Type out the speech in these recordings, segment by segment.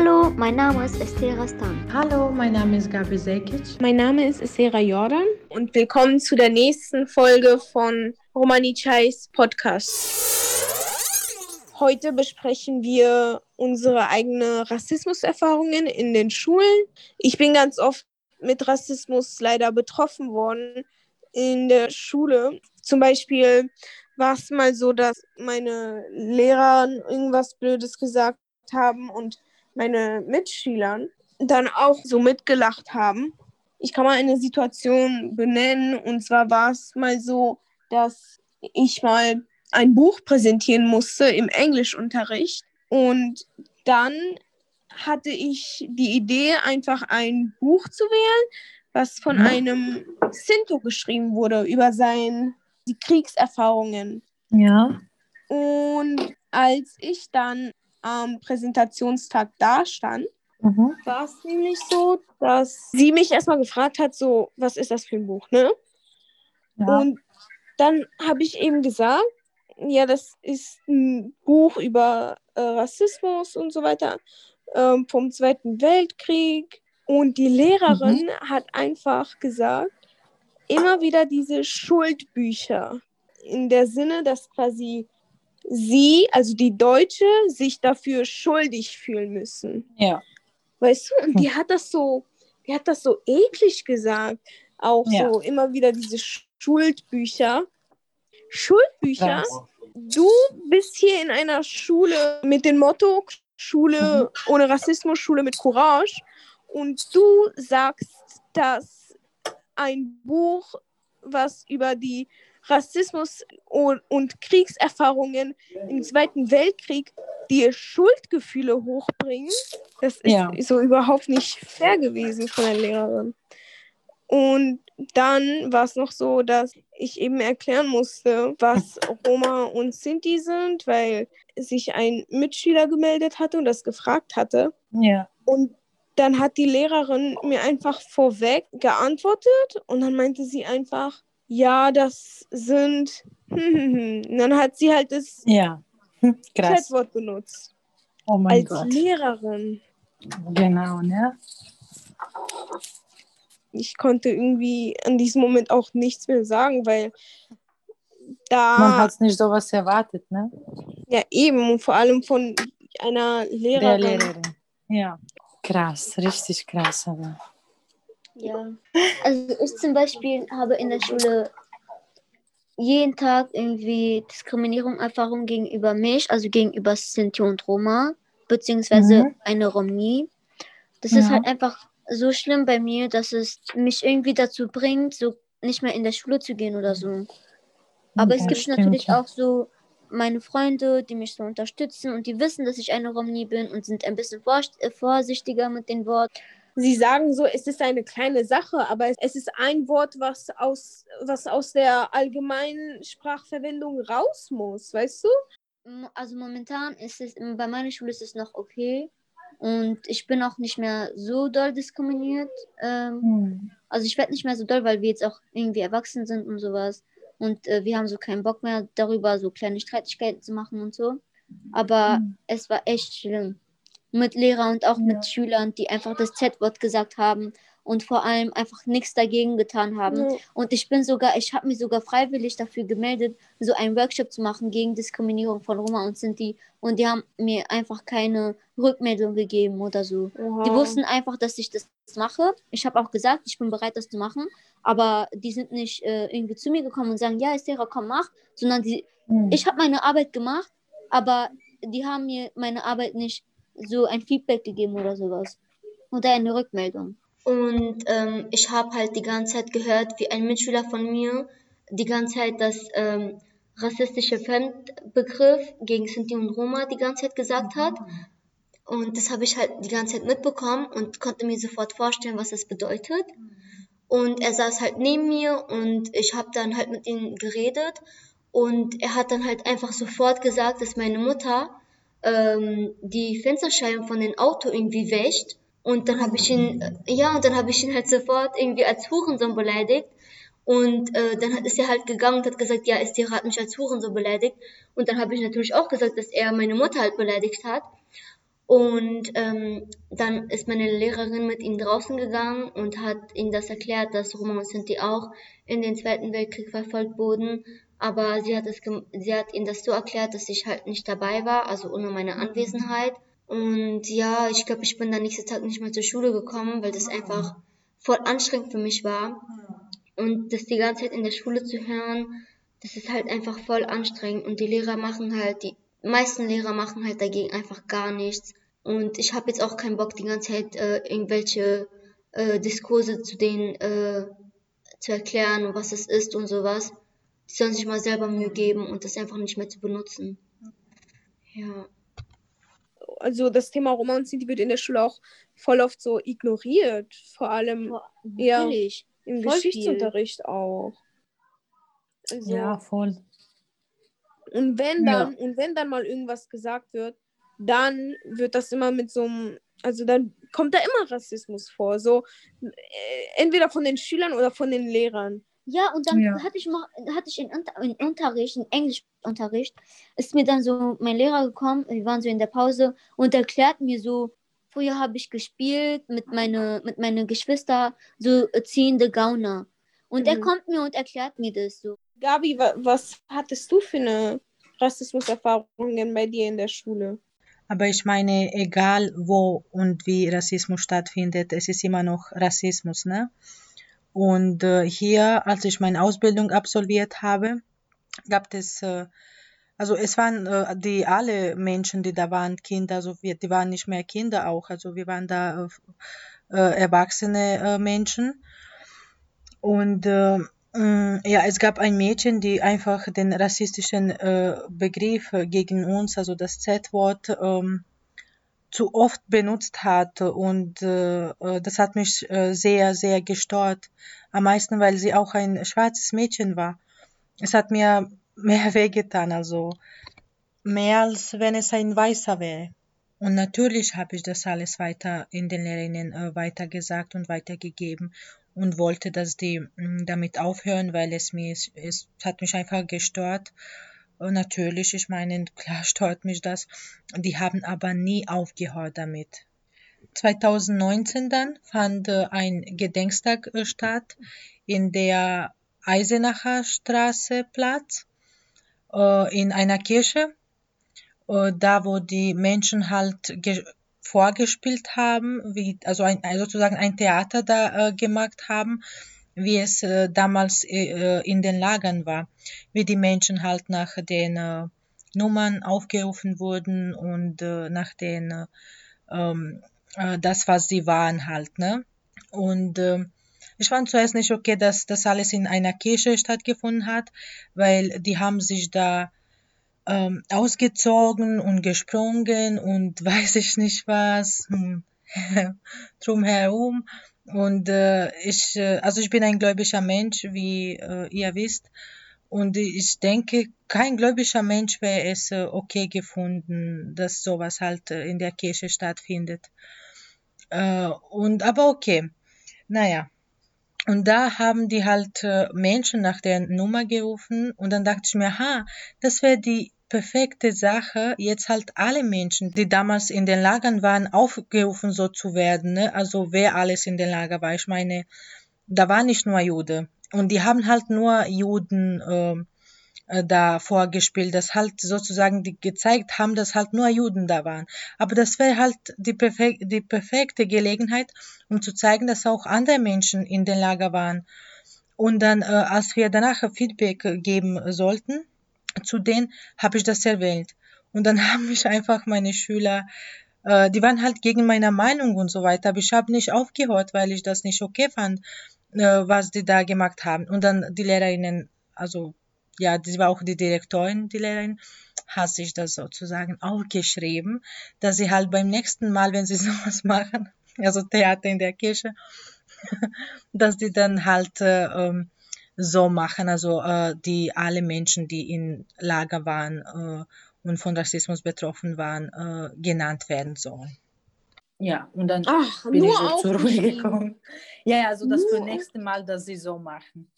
Hallo, mein Name ist Esther Rastan. Hallo, mein Name ist Gabi Sekic. Mein Name ist Esera Jordan und willkommen zu der nächsten Folge von Romani Chais Podcast. Heute besprechen wir unsere eigenen Rassismuserfahrungen in den Schulen. Ich bin ganz oft mit Rassismus leider betroffen worden in der Schule. Zum Beispiel war es mal so, dass meine Lehrer irgendwas Blödes gesagt haben und meine Mitschüler dann auch so mitgelacht haben. Ich kann mal eine Situation benennen und zwar war es mal so, dass ich mal ein Buch präsentieren musste im Englischunterricht und dann hatte ich die Idee, einfach ein Buch zu wählen, was von einem Sinto geschrieben wurde über sein, die Kriegserfahrungen. Ja. Und als ich dann am Präsentationstag dastand, Mhm. war es nämlich so, dass sie mich erstmal gefragt hat, so, was ist das für ein Buch, ne? Ja. Und dann habe ich eben gesagt, ja, das ist ein Buch über äh, Rassismus und so weiter ähm, vom Zweiten Weltkrieg. Und die Lehrerin hat einfach gesagt, immer wieder diese Schuldbücher. In der Sinne, dass quasi sie, also die Deutsche, sich dafür schuldig fühlen müssen. ja. Weißt du, und die hat das so, die hat das so eklig gesagt. Auch Ja. so immer wieder diese Schuldbücher. Schuldbücher? Krass. Du bist hier in einer Schule mit dem Motto Schule ohne Rassismus, Schule mit Courage. Und du sagst, dass ein Buch, was über die Rassismus und, und Kriegserfahrungen im Zweiten Weltkrieg dir Schuldgefühle hochbringen, das ist Ja. so überhaupt nicht fair gewesen von der Lehrerin. Und dann war es noch so, dass ich eben erklären musste, was Roma und Sinti sind, weil sich ein Mitschüler gemeldet hatte und das gefragt hatte. Ja. Und dann hat die Lehrerin mir einfach vorweg geantwortet und dann meinte sie einfach, ja, das sind. Und dann hat sie halt das Ja. Krass. Chatwort benutzt. Oh mein als Gott. Lehrerin. Genau, ne? Ich konnte irgendwie an diesem Moment auch nichts mehr sagen, weil da. Man hat nicht sowas erwartet, ne? Ja, eben. Und vor allem von einer Der Lehrerin. Lehrerin. Ja. Krass, richtig krass. Aber. Ja. Also ich zum Beispiel habe in der Schule jeden Tag irgendwie Diskriminierung, Erfahrung gegenüber mich, also gegenüber Sinti und Roma, beziehungsweise Mhm. eine Romni. Das ist Ja. halt einfach so schlimm bei mir, dass es mich irgendwie dazu bringt, so nicht mehr in der Schule zu gehen oder so. Aber es Ja, gibt stimmt, natürlich auch so meine Freunde, die mich so unterstützen und die wissen, dass ich eine Romni bin und sind ein bisschen vor vorsichtiger mit den Worten. Sie sagen so, es ist eine kleine Sache, aber es ist ein Wort, was aus, was aus der allgemeinen Sprachverwendung raus muss, weißt du? Also momentan ist es, bei meiner Schule ist es noch okay. Und ich bin auch nicht mehr so doll diskriminiert. Ähm, Hm. also ich werde nicht mehr so doll, weil wir jetzt auch irgendwie erwachsen sind und sowas. Und äh, wir haben so keinen Bock mehr darüber, so kleine Streitigkeiten zu machen und so. Aber Hm. es war echt schlimm. Mit Lehrern und auch Ja. mit Schülern, die einfach das Z-Wort gesagt haben und vor allem einfach nichts dagegen getan haben. Ja. Und ich bin sogar, ich habe mich sogar freiwillig dafür gemeldet, so einen Workshop zu machen gegen Diskriminierung von Roma und Sinti. Und die haben mir einfach keine Rückmeldung gegeben oder so. Oha. Die wussten einfach, dass ich das mache. Ich habe auch gesagt, ich bin bereit, das zu machen. Aber die sind nicht äh, irgendwie zu mir gekommen und sagen, ja, Estera, komm, mach. Sondern die, Hm. ich habe meine Arbeit gemacht, aber die haben mir meine Arbeit nicht so ein Feedback gegeben oder sowas. Oder eine Rückmeldung. Und ähm, ich habe halt die ganze Zeit gehört, wie ein Mitschüler von mir die ganze Zeit das ähm, rassistische Fremdbegriff gegen Sinti und Roma die ganze Zeit gesagt hat. Und das habe ich halt die ganze Zeit mitbekommen und konnte mir sofort vorstellen, was das bedeutet. Und er saß halt neben mir und ich habe dann halt mit ihm geredet. Und er hat dann halt einfach sofort gesagt, dass meine Mutter ähm, die Fensterscheiben von dem Auto irgendwie wäscht. Und dann habe ich ihn, äh, ja, und dann habe ich ihn halt sofort irgendwie als Hurensohn beleidigt. Und äh, dann ist er halt gegangen und hat gesagt, ja, Estira hat mich als Hurensohn beleidigt. Und dann habe ich natürlich auch gesagt, dass er meine Mutter halt beleidigt hat. Und ähm, dann ist meine Lehrerin mit ihm draußen gegangen und hat ihm das erklärt, dass Roma und Sinti auch in den Zweiten Weltkrieg verfolgt wurden. Aber sie hat, es, sie hat ihm das so erklärt, dass ich halt nicht dabei war, also ohne meine Anwesenheit. Und ja, ich glaube, ich bin dann nächsten Tag nicht mehr zur Schule gekommen, weil das einfach voll anstrengend für mich war. Und das die ganze Zeit in der Schule zu hören, das ist halt einfach voll anstrengend. Und die Lehrer machen halt, die meisten Lehrer machen halt dagegen einfach gar nichts. Und ich habe jetzt auch keinen Bock, die ganze Zeit äh, irgendwelche äh, Diskurse zu denen äh, zu erklären, was es ist und sowas. Die sollen sich mal selber Mühe geben und das einfach nicht mehr zu benutzen. Ja also das Thema Romantik wird in der Schule auch voll oft so ignoriert. Vor allem Boah, ja, im voll Geschichtsunterricht viel. auch. Also, ja, voll. Und wenn dann, ja. und wenn dann mal irgendwas gesagt wird, dann wird das immer mit so einem, also dann kommt da immer Rassismus vor. So äh, entweder von den Schülern oder von den Lehrern. Ja, und dann ja. hatte ich mal, hatte ich in, in Unterricht, in Englischunterricht, ist mir dann so mein Lehrer gekommen, wir waren so in der Pause und erklärt mir so, früher habe ich gespielt mit meine, mit meinen Geschwistern, so ziehende Gauner. Und mhm. er kommt mir und erklärt mir das so. Gabi, was hattest du für eine Rassismuserfahrung bei dir in der Schule? Aber ich meine, egal wo und wie Rassismus stattfindet, es ist immer noch Rassismus, ne? Und äh, hier, als ich meine Ausbildung absolviert habe, gab es, äh, also es waren äh, die alle Menschen, die da waren, Kinder, also wir, die waren nicht mehr Kinder auch, also wir waren da erwachsene Menschen. Und mm, ja, es gab ein Mädchen, die einfach den rassistischen Begriff gegen uns, also das Z-Wort, ähm, zu oft benutzt hat und äh, äh, das hat mich äh, sehr, sehr gestört. Am meisten, weil sie auch ein schwarzes Mädchen war. Es hat mir mehr wehgetan, also mehr als wenn es ein Weißer wäre. Und natürlich habe ich das alles weiter in den Lehrerinnen äh, weitergesagt und weitergegeben und wollte, dass die mh, mm, damit aufhören, weil es mir es hat mich einfach gestört natürlich, ich meine, klar stört mich das. Die haben aber nie aufgehört damit. 2019 dann fand äh, ein Gedenkstag äh, statt in der Eisenacher Straße Platz äh, in einer Kirche, da wo die Menschen halt vorgespielt haben, wie, also ein, sozusagen ein Theater da gemacht haben wie es äh, damals äh, in den Lagern war, wie die Menschen halt nach den äh, Nummern aufgerufen wurden und äh, nach den äh, ähm, äh, das, was sie waren halt, ne? Und äh, ich fand zuerst nicht okay, dass das alles in einer Kirche stattgefunden hat, weil die haben sich da ähm, ausgezogen und gesprungen und weiß ich nicht was hm, drumherum und äh, ich, äh, also ich bin ein gläubiger Mensch, wie äh, ihr wisst. Und ich denke, kein gläubiger Mensch wäre es äh, okay gefunden, dass sowas halt äh, in der Kirche stattfindet. Äh, und aber okay, naja. Und da haben die halt äh, Menschen nach der Nummer gerufen und dann dachte ich mir, ha, das wäre die perfekte Sache, jetzt halt alle Menschen, die damals in den Lagern waren, aufgerufen so zu werden. Ne? Also wer alles in den Lager war. Ich meine, da war nicht nur Jude. Und die haben halt nur Juden äh, äh, da vorgespielt, dass halt sozusagen die gezeigt haben, dass halt nur Juden da waren. Aber das wäre halt die, perfek die perfekte Gelegenheit, um zu zeigen, dass auch andere Menschen in den Lager waren. Und dann, äh, als wir danach Feedback geben sollten, zu denen habe ich das erwähnt. Und dann haben mich einfach meine Schüler, äh, die waren halt gegen meine Meinung und so weiter, aber ich habe nicht aufgehört, weil ich das nicht okay fand, äh, was die da gemacht haben. Und dann die Lehrerinnen, also ja, die war auch die Direktorin, die Lehrerin, hat sich das sozusagen auch geschrieben, dass sie halt beim nächsten Mal, wenn sie sowas machen, also Theater in der Kirche, dass die dann halt äh, ähm, so machen, also äh, die alle Menschen, die in Lager waren äh, und von Rassismus betroffen waren, äh, genannt werden sollen. Ja, und dann Ach, bin ich so zur Ruhe gekommen. Ja, ja, also das für nächste Mal, dass sie so machen.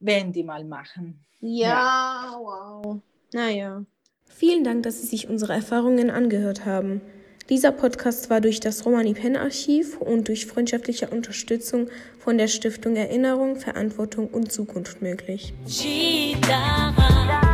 Wenn die mal machen. Ja, ja. wow. Naja. Vielen Dank, dass Sie sich unsere Erfahrungen angehört haben. Dieser Podcast war durch das Romani Pen Archiv und durch freundschaftliche Unterstützung von der Stiftung Erinnerung, Verantwortung und Zukunft möglich. Gita.